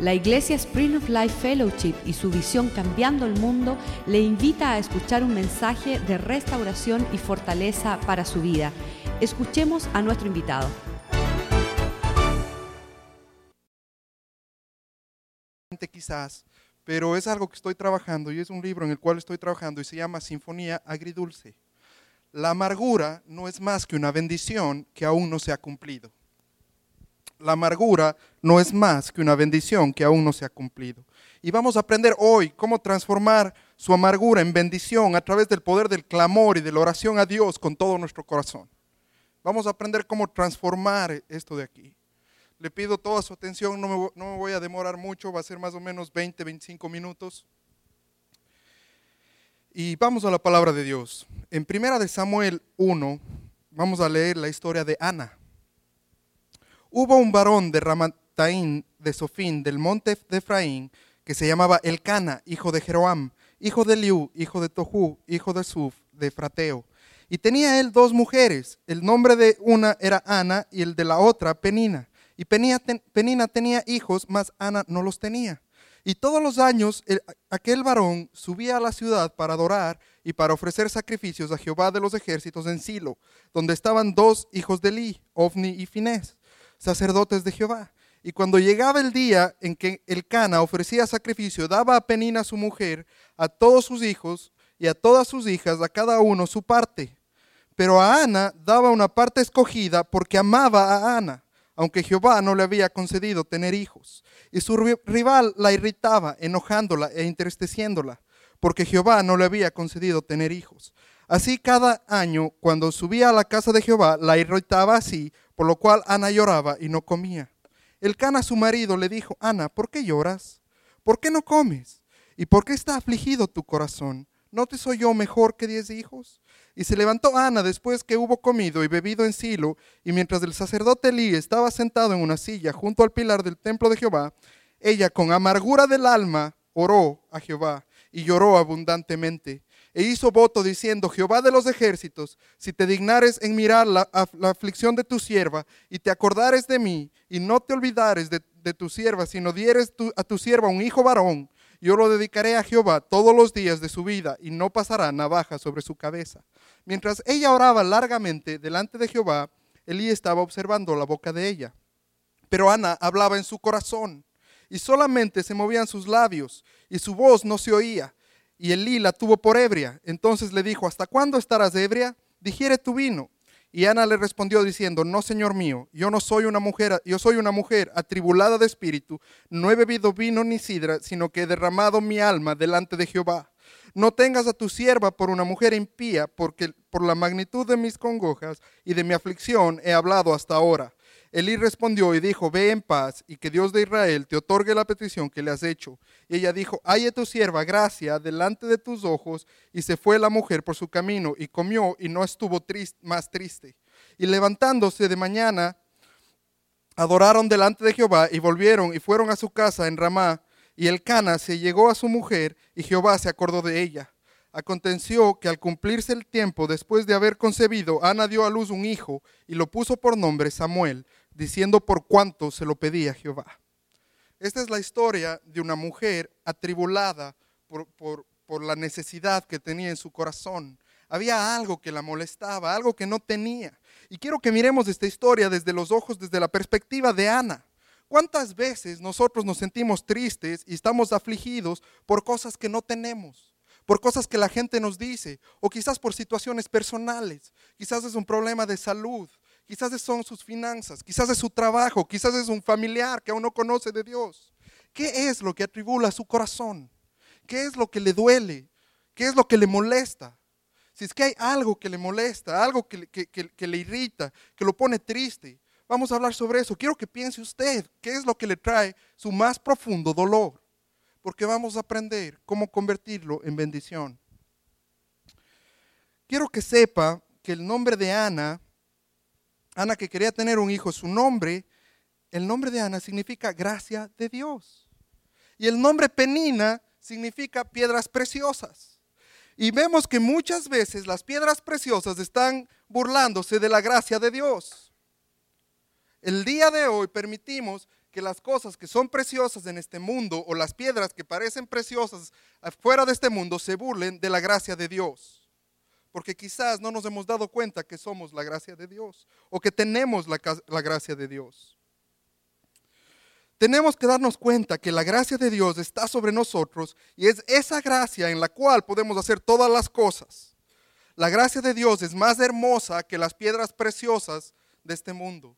La Iglesia Spring of Life Fellowship y su visión Cambiando el Mundo le invita a escuchar un mensaje de restauración y fortaleza para su vida. Escuchemos a nuestro invitado. quizás, pero es algo que estoy trabajando y es un libro en el cual estoy trabajando y se llama Sinfonía Agridulce. La amargura no es más que una bendición que aún no se ha cumplido. La amargura no es más que una bendición que aún no se ha cumplido. Y vamos a aprender hoy cómo transformar su amargura en bendición a través del poder del clamor y de la oración a Dios con todo nuestro corazón. Vamos a aprender cómo transformar esto de aquí. Le pido toda su atención, no me, voy a demorar mucho, va a ser más o menos 20, 25 minutos. Y vamos a la palabra de Dios. En primera de Samuel 1 vamos a leer la historia de Ana. Hubo un varón de Ramataín de Sofín del monte de Efraín que se llamaba Elcana, hijo de Jeroam, hijo de Liu, hijo de Tohu, hijo de Suf, de Frateo. Y tenía él dos mujeres. El nombre de una era Ana y el de la otra Penina. Y Penina tenía hijos, mas Ana no los tenía. Y todos los años aquel varón subía a la ciudad para adorar y para ofrecer sacrificios a Jehová de los ejércitos en Silo, donde estaban dos hijos de Li, Ofni y Finés, sacerdotes de Jehová. Y cuando llegaba el día en que el Cana ofrecía sacrificio, daba a Penina su mujer, a todos sus hijos y a todas sus hijas, a cada uno su parte. Pero a Ana daba una parte escogida porque amaba a Ana, aunque Jehová no le había concedido tener hijos. Y su rival la irritaba, enojándola e entristeciéndola, porque Jehová no le había concedido tener hijos. Así cada año, cuando subía a la casa de Jehová, la irritaba así, por lo cual Ana lloraba y no comía. El Cana, su marido, le dijo, Ana, ¿por qué lloras? ¿Por qué no comes? ¿Y por qué está afligido tu corazón? ¿No te soy yo mejor que diez hijos? Y se levantó Ana después que hubo comido y bebido en Silo, y mientras el sacerdote Elí estaba sentado en una silla junto al pilar del templo de Jehová, ella con amargura del alma oró a Jehová y lloró abundantemente. E hizo voto diciendo, Jehová de los ejércitos, si te dignares en mirar la, aflicción de tu sierva y te acordares de mí y no te olvidares de, tu sierva, sino dieres a tu sierva un hijo varón, yo lo dedicaré a Jehová todos los días de su vida y no pasará navaja sobre su cabeza. Mientras ella oraba largamente delante de Jehová, Elí estaba observando la boca de ella. Pero Ana hablaba en su corazón y solamente se movían sus labios y su voz no se oía. Y Elí la tuvo por ebria. Entonces le dijo, ¿hasta cuándo estarás ebria? Digiere tu vino. Y Ana le respondió diciendo, no, Señor mío, yo no soy una mujer, yo soy una mujer atribulada de espíritu, no he bebido vino ni sidra, sino que he derramado mi alma delante de Jehová. No tengas a tu sierva por una mujer impía, porque por la magnitud de mis congojas y de mi aflicción he hablado hasta ahora. Elí respondió y dijo, ve en paz y que Dios de Israel te otorgue la petición que le has hecho. Y ella dijo, halle tu sierva gracia delante de tus ojos. Y se fue la mujer por su camino y comió y no estuvo más triste. Y levantándose de mañana, adoraron delante de Jehová y volvieron y fueron a su casa en Ramá. Y el Cana se llegó a su mujer y Jehová se acordó de ella. Aconteció que al cumplirse el tiempo después de haber concebido, Ana dio a luz un hijo y lo puso por nombre Samuel, diciendo por cuánto se lo pedía Jehová. Esta es la historia de una mujer atribulada por, por la necesidad que tenía en su corazón. Había algo que la molestaba, algo que no tenía. Y quiero que miremos esta historia desde los ojos, desde la perspectiva de Ana. ¿Cuántas veces nosotros nos sentimos tristes y estamos afligidos por cosas que no tenemos? Por cosas que la gente nos dice, o quizás por situaciones personales, quizás es un problema de salud, quizás son sus finanzas, quizás es su trabajo, quizás es un familiar que aún no conoce de Dios. ¿Qué es lo que atribula su corazón? ¿Qué es lo que le duele? ¿Qué es lo que le molesta? Si es que hay algo que le molesta, algo que, que le irrita, que lo pone triste, Vamos a hablar sobre eso. Quiero que piense usted qué es lo que le trae su más profundo dolor, porque vamos a aprender cómo convertirlo en bendición. Quiero que sepa que el nombre de Ana, Ana que quería tener un hijo, su nombre, el nombre de Ana significa gracia de Dios. Y el nombre Penina significa piedras preciosas. Y vemos que muchas veces las piedras preciosas están burlándose de la gracia de Dios. El día de hoy permitimos que las cosas que son preciosas en este mundo o las piedras que parecen preciosas afuera de este mundo se burlen de la gracia de Dios. Porque quizás no nos hemos dado cuenta que somos la gracia de Dios o que tenemos la, la gracia de Dios. Tenemos que darnos cuenta que la gracia de Dios está sobre nosotros y es esa gracia en la cual podemos hacer todas las cosas. La gracia de Dios es más hermosa que las piedras preciosas de este mundo.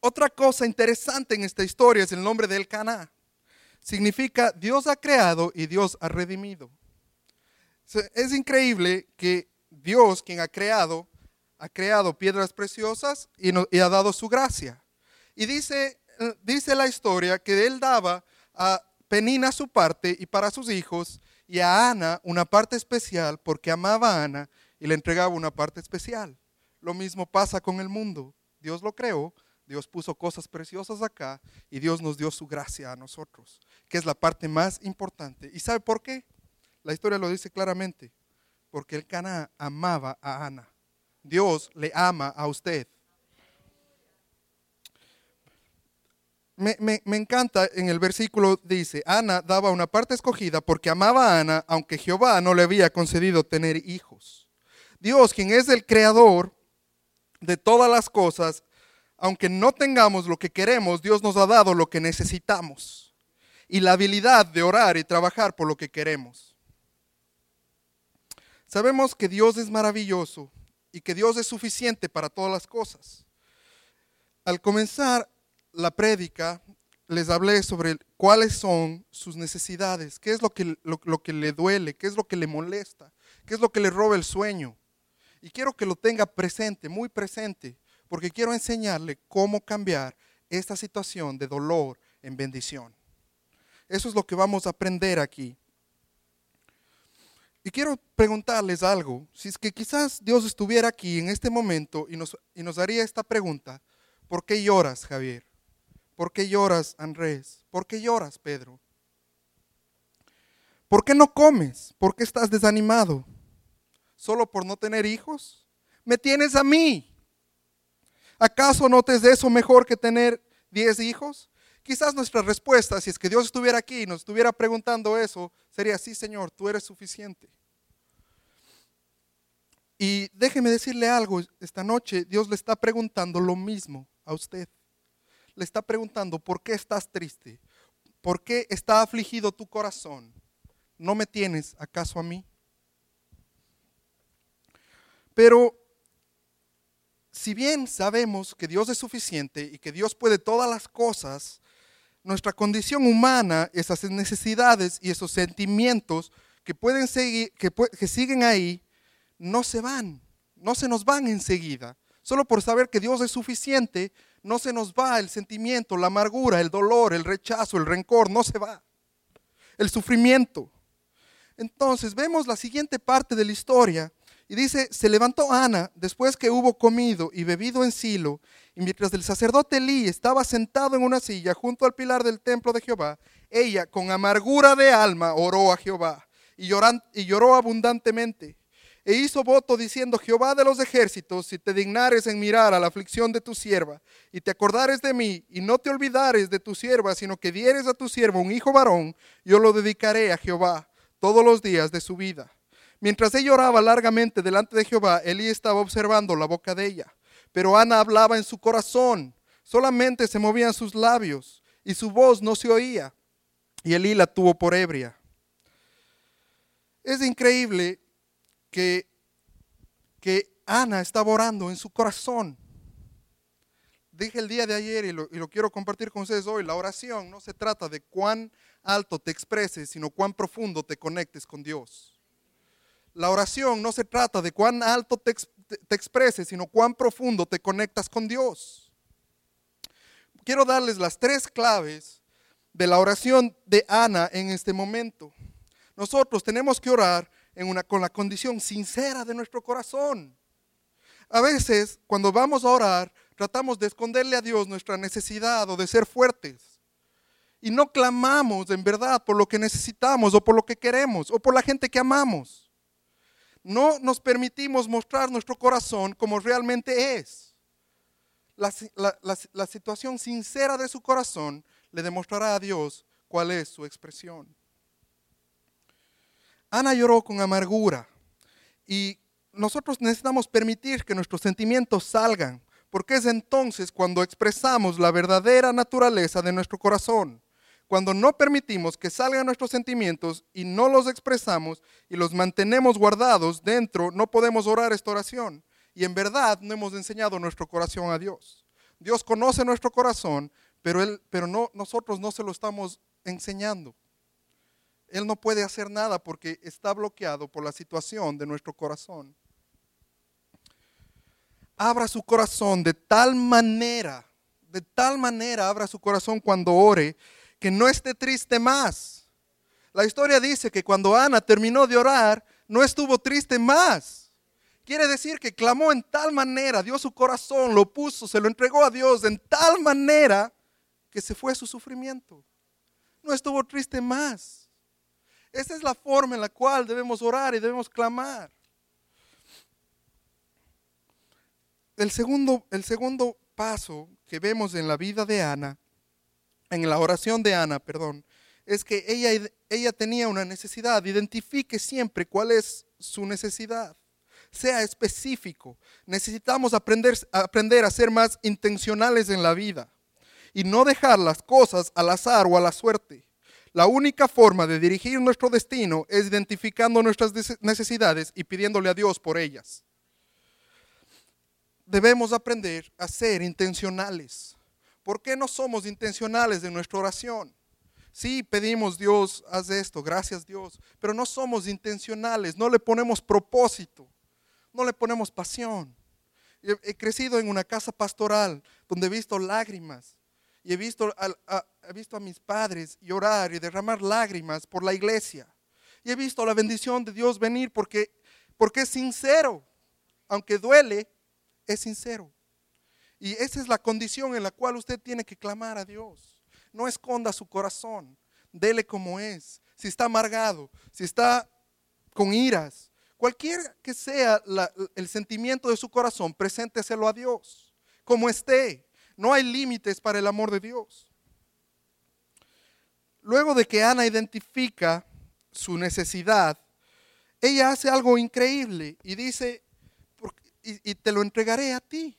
Otra cosa interesante en esta historia es el nombre del Caná. Significa Dios ha creado y Dios ha redimido. Es increíble que Dios, quien ha creado, ha creado piedras preciosas y, ha dado su gracia. Y dice, eh, dice la historia que él daba a Penina su parte y para sus hijos y a Ana una parte especial porque amaba a Ana y le entregaba una parte especial. Lo mismo pasa con el mundo. Dios lo creó, Dios puso cosas preciosas acá y Dios nos dio su gracia a nosotros, que es la parte más importante. ¿Y sabe por qué? La historia lo dice claramente, porque el Cana amaba a Ana. Dios le ama a usted. me, encanta en el versículo dice, Ana daba una parte escogida porque amaba a Ana, aunque Jehová no le había concedido tener hijos. Dios, quien es el creador de todas las cosas, aunque no tengamos lo que queremos, Dios nos ha dado lo que necesitamos y la habilidad de orar y trabajar por lo que queremos. Sabemos que Dios es maravilloso y que Dios es suficiente para todas las cosas. Al comenzar la prédica les hablé sobre cuáles son sus necesidades, qué es lo que, lo, que le duele, qué es lo que le molesta, qué es lo que le roba el sueño. Y quiero que lo tenga presente, muy presente, porque quiero enseñarle cómo cambiar esta situación de dolor en bendición. Eso es lo que vamos a aprender aquí. Y quiero preguntarles algo. Si es que quizás Dios estuviera aquí en este momento y nos, y nos esta pregunta, ¿por qué lloras, Javier? ¿Por qué lloras, Andrés? ¿Por qué lloras, Pedro? ¿Por qué no comes? ¿Por qué estás desanimado? ¿Solo por no tener hijos? Me tienes a mí. ¿Acaso no te es eso mejor que tener diez hijos? Quizás nuestra respuesta, si es que Dios estuviera aquí y nos estuviera preguntando eso, sería, sí, Señor, tú eres suficiente. Y déjeme decirle algo, esta noche Dios le está preguntando lo mismo a usted le está preguntando, ¿por qué estás triste? ¿Por qué está afligido tu corazón? ¿No me tienes acaso a mí? Pero si bien sabemos que Dios es suficiente y que Dios puede todas las cosas, nuestra condición humana, esas necesidades y esos sentimientos que pueden seguir, que, que siguen ahí, no se van, no se nos van enseguida. Solo por saber que Dios es suficiente, no se nos va el sentimiento, la amargura, el dolor, el rechazo, el rencor, no se va. El sufrimiento. Entonces vemos la siguiente parte de la historia y dice, se levantó Ana después que hubo comido y bebido en Silo, y mientras el sacerdote Elí estaba sentado en una silla junto al pilar del templo de Jehová, ella con amargura de alma oró a Jehová y, y lloró abundantemente e hizo voto diciendo, Jehová de los ejércitos, si te dignares en mirar a la aflicción de tu sierva, y te acordares de mí, y no te olvidares de tu sierva, sino que dieres a tu sierva un hijo varón, yo lo dedicaré a Jehová todos los días de su vida. Mientras ella oraba largamente delante de Jehová, Elí estaba observando la boca de ella. Pero Ana hablaba en su corazón, solamente se movían sus labios, y su voz no se oía. Y Elí la tuvo por ebria. Es increíble que, que Ana estaba orando en su corazón. Dije el día de ayer y lo, y lo quiero compartir con ustedes hoy, la oración no se trata de cuán alto te expreses, sino cuán profundo te conectes con Dios. La oración no se trata de cuán alto te, te, expreses, sino cuán profundo te conectas con Dios. Quiero darles las tres claves de la oración de Ana en este momento. Nosotros tenemos que orar con la condición sincera de nuestro corazón. A veces, cuando vamos a orar, tratamos de esconderle a Dios nuestra necesidad o de ser fuertes. Y no clamamos en verdad por lo que necesitamos o por lo que queremos o por la gente que amamos. No nos permitimos mostrar nuestro corazón como realmente es. la, situación sincera de su corazón le demostrará a Dios cuál es su expresión. Ana lloró con amargura y nosotros necesitamos permitir que nuestros sentimientos salgan, porque es entonces cuando expresamos la verdadera naturaleza de nuestro corazón. Cuando no permitimos que salgan nuestros sentimientos y no los expresamos y los mantenemos guardados dentro, no podemos orar esta oración. Y en verdad no hemos enseñado nuestro corazón a Dios. Dios conoce nuestro corazón, pero, él, pero no, nosotros no se lo estamos enseñando. Él no puede hacer nada porque está bloqueado por la situación de nuestro corazón. Abra su corazón de tal manera, de tal manera abra su corazón cuando ore, que no esté triste más. La historia dice que cuando Ana terminó de orar, no estuvo triste más. Quiere decir que clamó en tal manera, dio su corazón, lo puso, se lo entregó a Dios en tal manera que se fue su sufrimiento. No estuvo triste más. Esa es la forma en la cual debemos orar y debemos clamar. El segundo, el segundo paso que vemos en la vida de Ana, en la oración de Ana, perdón, es que ella, ella tenía una necesidad. Identifique siempre cuál es su necesidad. Sea específico. Necesitamos aprender, aprender a ser más intencionales en la vida y no dejar las cosas al azar o a la suerte. La única forma de dirigir nuestro destino es identificando nuestras necesidades y pidiéndole a Dios por ellas. Debemos aprender a ser intencionales. ¿Por qué no somos intencionales en nuestra oración? Sí, pedimos Dios, haz esto, gracias Dios, pero no somos intencionales, no le ponemos propósito, no le ponemos pasión. He, crecido en una casa pastoral donde he visto lágrimas y he visto a, he visto a mis padres llorar y derramar lágrimas por la iglesia. Y he visto la bendición de Dios venir porque, porque es sincero. Aunque duele, es sincero. Y esa es la condición en la cual usted tiene que clamar a Dios. No esconda su corazón, dele como es. Si está amargado, si está con iras, cualquier que sea el sentimiento de su corazón, presénteselo a Dios, como esté. No hay límites para el amor de Dios. Luego de que Ana identifica su necesidad, ella hace algo increíble y dice, y te lo entregaré a ti.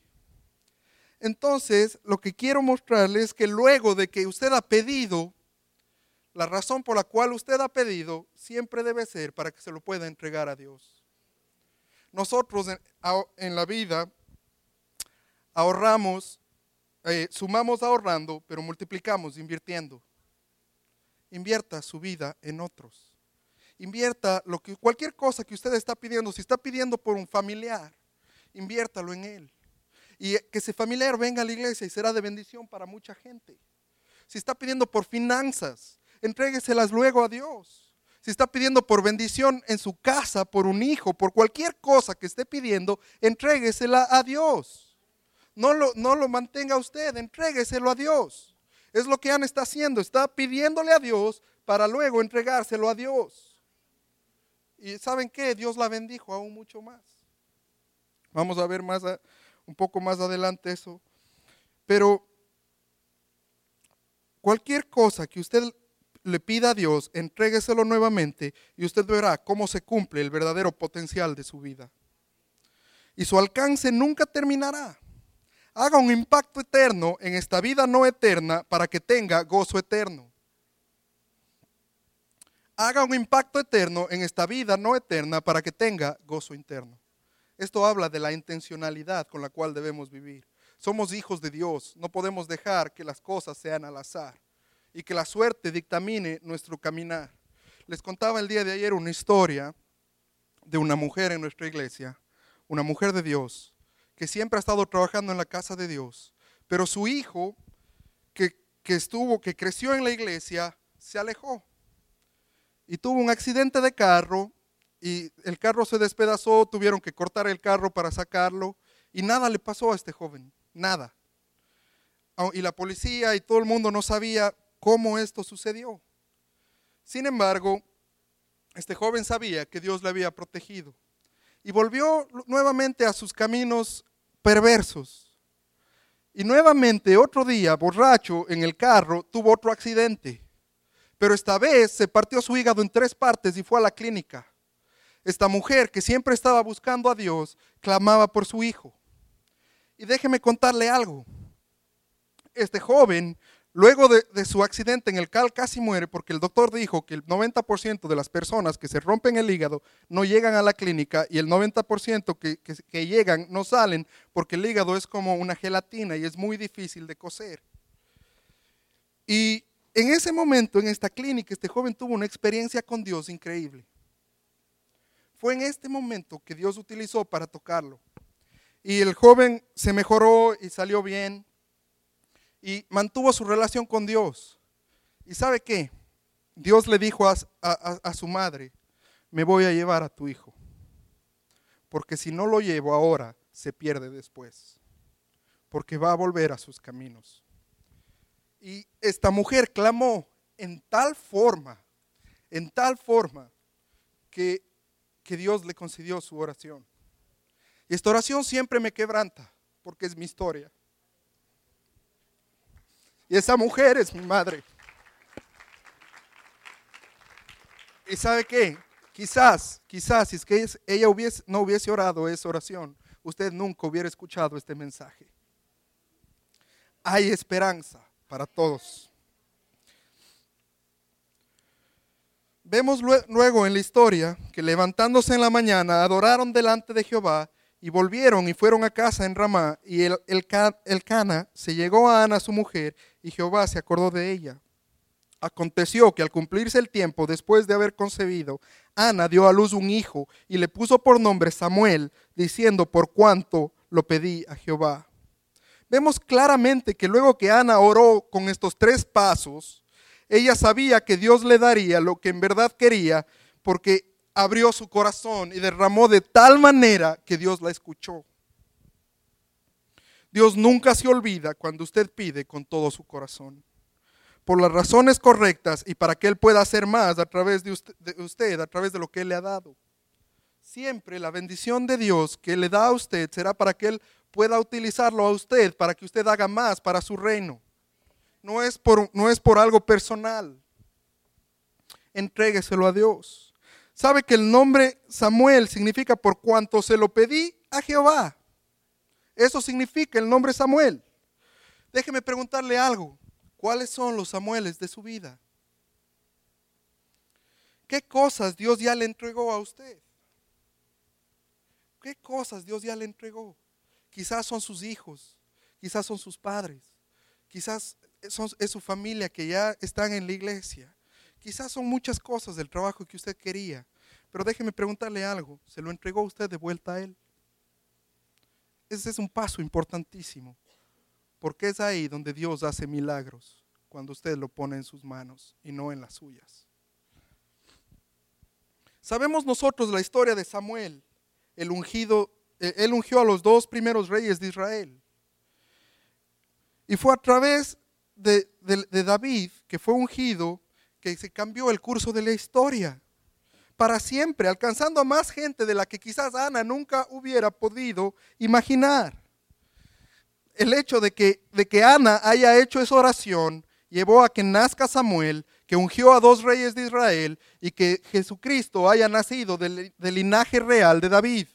Entonces, lo que quiero mostrarles es que luego de que usted ha pedido, la razón por la cual usted ha pedido siempre debe ser para que se lo pueda entregar a Dios. Nosotros en, la vida ahorramos, eh, sumamos ahorrando, pero multiplicamos invirtiendo. Invierta su vida en otros. Invierta lo que, cualquier cosa que usted está pidiendo, si está pidiendo por un familiar, inviértalo en él y que ese familiar venga a la iglesia y será de bendición para mucha gente. Si está pidiendo por finanzas, entrégueselas luego a Dios. Si está pidiendo por bendición en su casa, por un hijo, por cualquier cosa que esté pidiendo, entréguesela a Dios. No lo, no lo mantenga usted, entrégueselo a Dios. Es lo que Ana está haciendo, está pidiéndole a Dios para luego entregárselo a Dios. Y ¿saben qué? Dios la bendijo aún mucho más. Vamos a ver más un poco más adelante eso. Pero cualquier cosa que usted le pida a Dios, entrégueselo nuevamente y usted verá cómo se cumple el verdadero potencial de su vida. Y su alcance nunca terminará. Haga un impacto eterno en esta vida no eterna para que tenga gozo eterno. Haga un impacto eterno en esta vida no eterna para que tenga gozo interno. Esto habla de la intencionalidad con la cual debemos vivir. Somos hijos de Dios, no podemos dejar que las cosas sean al azar y que la suerte dictamine nuestro caminar. Les contaba el día de ayer una historia de una mujer en nuestra iglesia, una mujer de Dios, que siempre ha estado trabajando en la casa de Dios, pero su hijo, que, que estuvo, que creció en la iglesia, se alejó y tuvo un accidente de carro y el carro se despedazó, tuvieron que cortar el carro para sacarlo y nada le pasó a este joven, nada. Y la policía y todo el mundo no sabía cómo esto sucedió. Sin embargo, este joven sabía que Dios le había protegido y volvió nuevamente a sus caminos perversos. Y nuevamente otro día, borracho en el carro, tuvo otro accidente. Pero esta vez se partió su hígado en tres partes y fue a la clínica. Esta mujer que siempre estaba buscando a Dios, clamaba por su hijo. Y déjeme contarle algo. Este joven Luego de, su accidente en el CAL casi muere porque el doctor dijo que el 90% de las personas que se rompen el hígado no llegan a la clínica y el 90% que, que llegan no salen porque el hígado es como una gelatina y es muy difícil de coser. Y en ese momento, en esta clínica, este joven tuvo una experiencia con Dios increíble. Fue en este momento que Dios utilizó para tocarlo. Y el joven se mejoró y salió bien y mantuvo su relación con Dios. ¿Y sabe qué? Dios le dijo a, su madre, me voy a llevar a tu hijo, porque si no lo llevo ahora, se pierde después, porque va a volver a sus caminos. Y esta mujer clamó en tal forma, en tal forma, que, que Dios le concedió su oración. Y esta oración siempre me quebranta, porque es mi historia. Y esa mujer es mi madre. ¿Y sabe qué? Quizás, quizás, si es que ella no hubiese orado esa oración, usted nunca hubiera escuchado este mensaje. Hay esperanza para todos. Vemos luego en la historia que levantándose en la mañana adoraron delante de Jehová y volvieron y fueron a casa en Ramá, y el, el, Cana se llegó a Ana su mujer, y Jehová se acordó de ella. Aconteció que al cumplirse el tiempo, después de haber concebido, Ana dio a luz un hijo, y le puso por nombre Samuel, diciendo, por cuanto lo pedí a Jehová. Vemos claramente que luego que Ana oró con estos tres pasos, ella sabía que Dios le daría lo que en verdad quería, porque abrió su corazón y derramó de tal manera que Dios la escuchó. Dios nunca se olvida cuando usted pide con todo su corazón. Por las razones correctas y para que Él pueda hacer más a través de usted, a través de lo que Él le ha dado. Siempre la bendición de Dios que le da a usted será para que Él pueda utilizarlo a usted, para que usted haga más para su reino. No es por, no es por algo personal. Entrégueselo a Dios. ¿Sabe que el nombre Samuel significa por cuanto se lo pedí a Jehová? Eso significa el nombre Samuel. Déjeme preguntarle algo. ¿Cuáles son los Samueles de su vida? ¿Qué cosas Dios ya le entregó a usted? ¿Qué cosas Dios ya le entregó? Quizás son sus hijos, quizás son sus padres, quizás es su familia que ya están en la iglesia. Quizás son muchas cosas del trabajo que usted quería, pero déjeme preguntarle algo. ¿Se lo entregó usted de vuelta a Él? Ese es un paso importantísimo, porque es ahí donde Dios hace milagros, cuando usted lo pone en sus manos y no en las suyas. Sabemos nosotros la historia de Samuel, el ungido, eh, él ungió a los dos primeros reyes de Israel. Y fue a través de David, que fue ungido, que se cambió el curso de la historia para siempre, alcanzando a más gente de la que quizás Ana nunca hubiera podido imaginar. El hecho de que, de que Ana haya hecho esa oración llevó a que nazca Samuel, que ungió a dos reyes de Israel y que Jesucristo haya nacido del, del linaje real de David.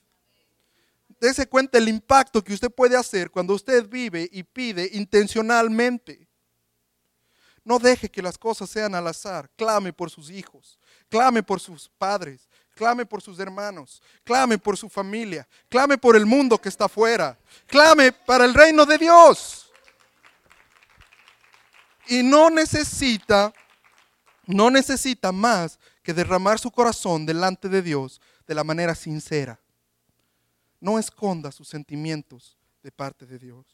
Dese cuenta el impacto que usted puede hacer cuando usted vive y pide intencionalmente. No deje que las cosas sean al azar. Clame por sus hijos, clame por sus padres, clame por sus hermanos, clame por su familia, clame por el mundo que está afuera, clame para el reino de Dios. Y no necesita, no necesita más que derramar su corazón delante de Dios de la manera sincera. No esconda sus sentimientos de parte de Dios.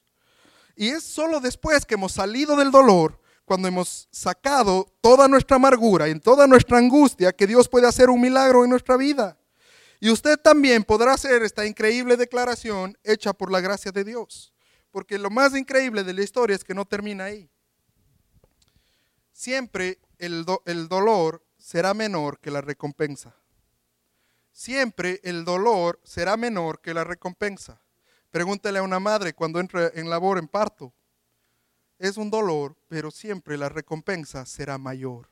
Y es solo después que hemos salido del dolor, cuando hemos sacado toda nuestra amargura y toda nuestra angustia, que Dios puede hacer un milagro en nuestra vida. Y usted también podrá hacer esta increíble declaración hecha por la gracia de Dios. Porque lo más increíble de la historia es que no termina ahí. Siempre el, el dolor será menor que la recompensa. Siempre el dolor será menor que la recompensa. Pregúntale a una madre cuando entra en labor en parto. Es un dolor, pero siempre la recompensa será mayor.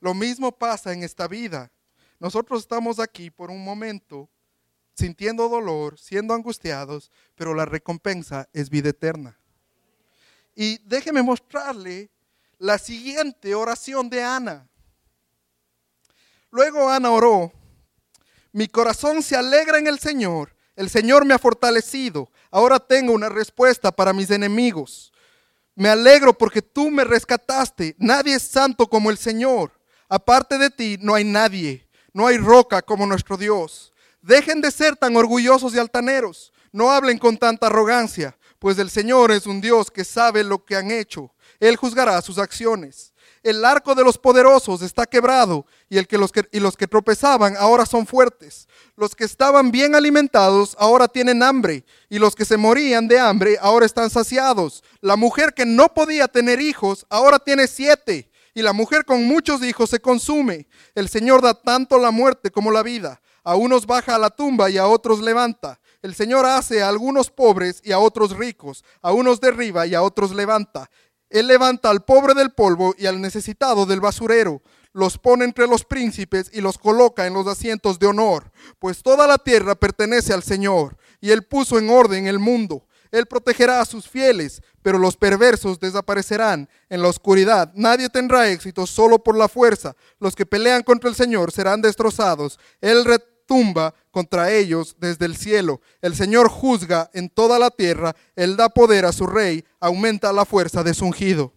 Lo mismo pasa en esta vida. Nosotros estamos aquí por un momento sintiendo dolor, siendo angustiados, pero la recompensa es vida eterna. Y déjeme mostrarle la siguiente oración de Ana. Luego Ana oró, mi corazón se alegra en el Señor, el Señor me ha fortalecido, ahora tengo una respuesta para mis enemigos. Me alegro porque tú me rescataste, nadie es santo como el Señor, aparte de ti no hay nadie, no hay roca como nuestro Dios. Dejen de ser tan orgullosos y altaneros. No hablen con tanta arrogancia, pues el Señor es un Dios que sabe lo que han hecho. Él juzgará sus acciones. El arco de los poderosos está quebrado y, el que los que, y los que tropezaban ahora son fuertes. Los que estaban bien alimentados ahora tienen hambre y los que se morían de hambre ahora están saciados. La mujer que no podía tener hijos ahora tiene siete y la mujer con muchos hijos se consume. El Señor da tanto la muerte como la vida. A unos baja a la tumba y a otros levanta. El Señor hace a algunos pobres y a otros ricos, a unos derriba y a otros levanta. Él levanta al pobre del polvo y al necesitado del basurero. Los pone entre los príncipes y los coloca en los asientos de honor, pues toda la tierra pertenece al Señor, y Él puso en orden el mundo. Él protegerá a sus fieles, pero los perversos desaparecerán en la oscuridad. Nadie tendrá éxito solo por la fuerza. Los que pelean contra el Señor serán destrozados. Él tumba contra ellos desde el cielo. El Señor juzga en toda la tierra, Él da poder a su rey, aumenta la fuerza de su ungido.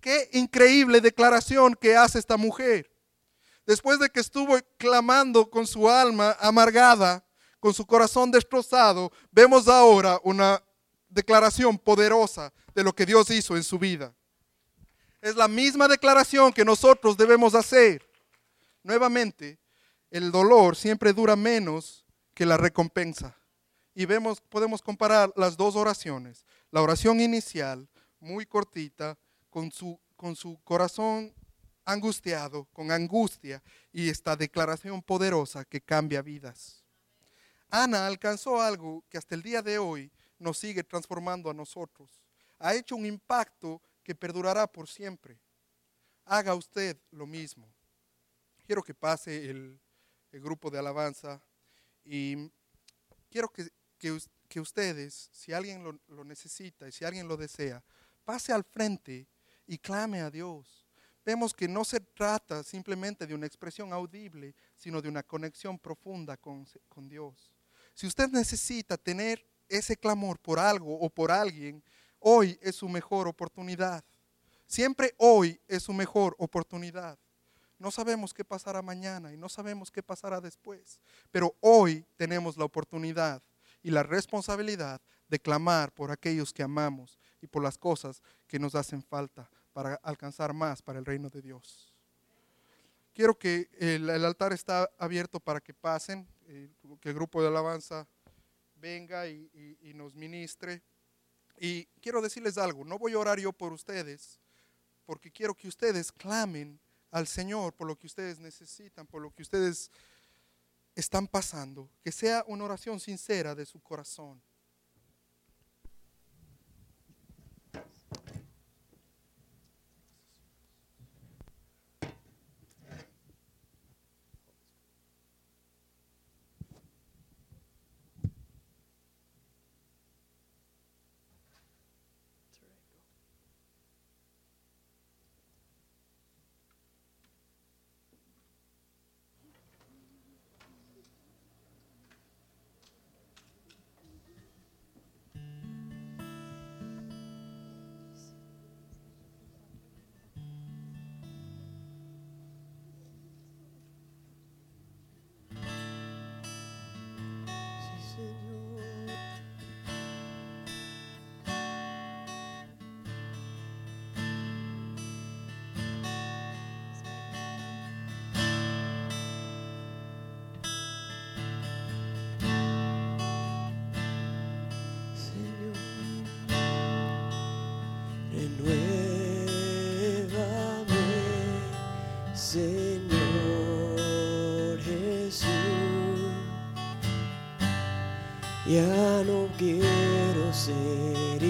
Qué increíble declaración que hace esta mujer. Después de que estuvo clamando con su alma amargada, con su corazón destrozado, vemos ahora una declaración poderosa de lo que Dios hizo en su vida. Es la misma declaración que nosotros debemos hacer. Nuevamente, el dolor siempre dura menos que la recompensa. Y vemos, podemos comparar las dos oraciones. La oración inicial, muy cortita, con su, con su corazón angustiado, con angustia, y esta declaración poderosa que cambia vidas. Ana alcanzó algo que hasta el día de hoy nos sigue transformando a nosotros. Ha hecho un impacto que perdurará por siempre. Haga usted lo mismo. Quiero que pase el, el grupo de alabanza. Y quiero que, que, ustedes, si alguien lo, lo, necesita y si alguien lo desea, pase al frente y clame a Dios. Vemos que no se trata simplemente de una expresión audible, sino de una conexión profunda con, con Dios. Si usted necesita tener ese clamor por algo o por alguien, hoy es su mejor oportunidad. Siempre hoy es su mejor oportunidad. No sabemos qué pasará mañana y no sabemos qué pasará después, pero hoy tenemos la oportunidad y la responsabilidad de clamar por aquellos que amamos y por las cosas que nos hacen falta para alcanzar más para el reino de Dios. Quiero que el, altar está abierto para que pasen, eh, que el grupo de alabanza venga y, y nos ministre. Y quiero decirles algo, no voy a orar yo por ustedes, porque quiero que ustedes clamen al Señor por lo que ustedes necesitan, por lo que ustedes están pasando. Que sea una oración sincera de su corazón. Ya no quiero ser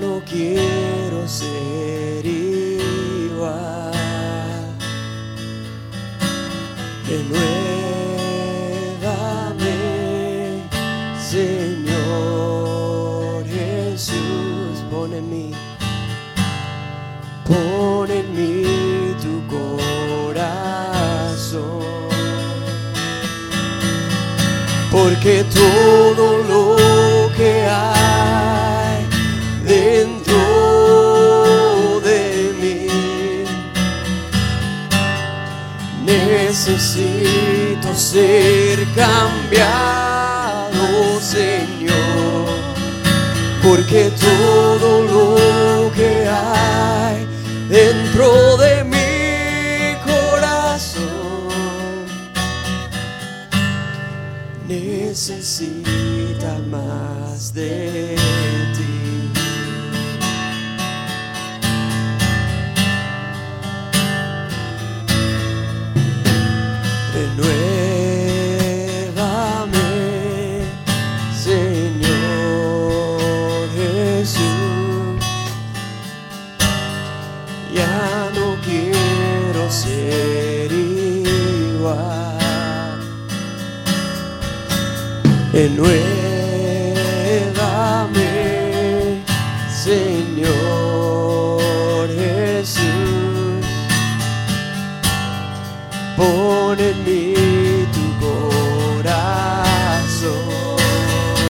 No quiero ser igual. Renuévame, Señor Jesús. Pon en mí, pon en mí tu corazón. Porque todo lo cambiado, Señor. Porque todo lo que hay dentro de mi corazón necesita más de